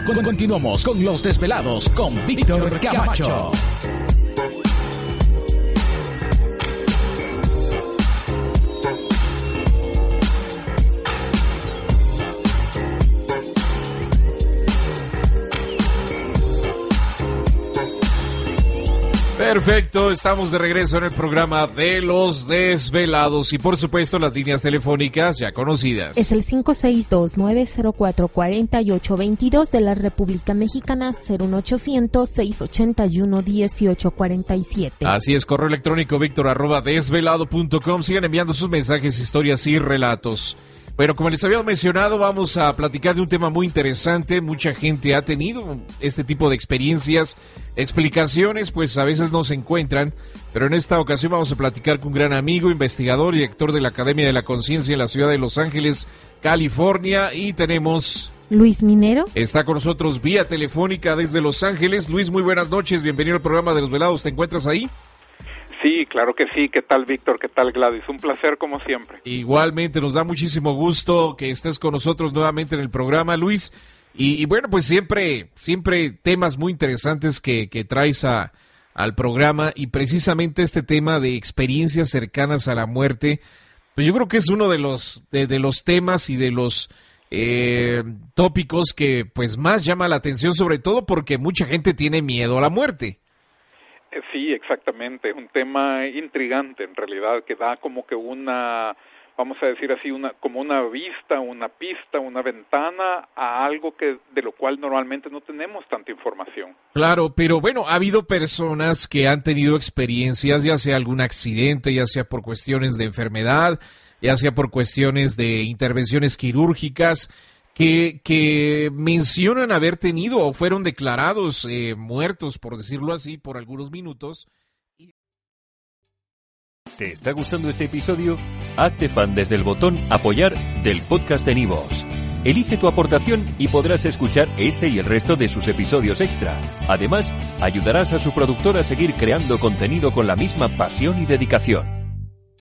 Continuamos con los desvelados con Víctor Camacho. Perfecto, estamos de regreso en el programa de los desvelados y por supuesto las líneas telefónicas ya conocidas. Es el 562-904-4822 de la República Mexicana 01800-681-1847. Así es, correo electrónico víctor arroba desvelado.com. Sigan enviando sus mensajes, historias y relatos. Bueno, como les había mencionado, vamos a platicar de un tema muy interesante. Mucha gente ha tenido este tipo de experiencias, explicaciones, pues a veces no se encuentran, pero en esta ocasión vamos a platicar con un gran amigo, investigador, director de la Academia de la Conciencia en la ciudad de Los Ángeles, California, y tenemos... Luis Minero. Está con nosotros vía telefónica desde Los Ángeles. Luis, muy buenas noches, bienvenido al programa de los velados. ¿Te encuentras ahí? Sí, claro que sí. ¿Qué tal, Víctor? ¿Qué tal, Gladys? Un placer como siempre. Igualmente, nos da muchísimo gusto que estés con nosotros nuevamente en el programa, Luis. Y, bueno, pues siempre, siempre temas muy interesantes que, que traes a, al programa y precisamente este tema de experiencias cercanas a la muerte, pues yo creo que es uno de los, de, los temas y de los eh, tópicos que pues más llama la atención, sobre todo porque mucha gente tiene miedo a la muerte. Sí, exactamente. Un tema intrigante en realidad que da como que una, vamos a decir así, una como una vista, una pista, una ventana a algo que de lo cual normalmente no tenemos tanta información. Claro, pero bueno, ha habido personas que han tenido experiencias, ya sea algún accidente, ya sea por cuestiones de enfermedad, ya sea por cuestiones de intervenciones quirúrgicas que, mencionan haber tenido o fueron declarados eh, muertos, por decirlo así, por algunos minutos. ¿Te está gustando este episodio? Hazte fan desde el botón apoyar del podcast de Nivos. Elige tu aportación y podrás escuchar este y el resto de sus episodios extra. Además, ayudarás a su productor a seguir creando contenido con la misma pasión y dedicación.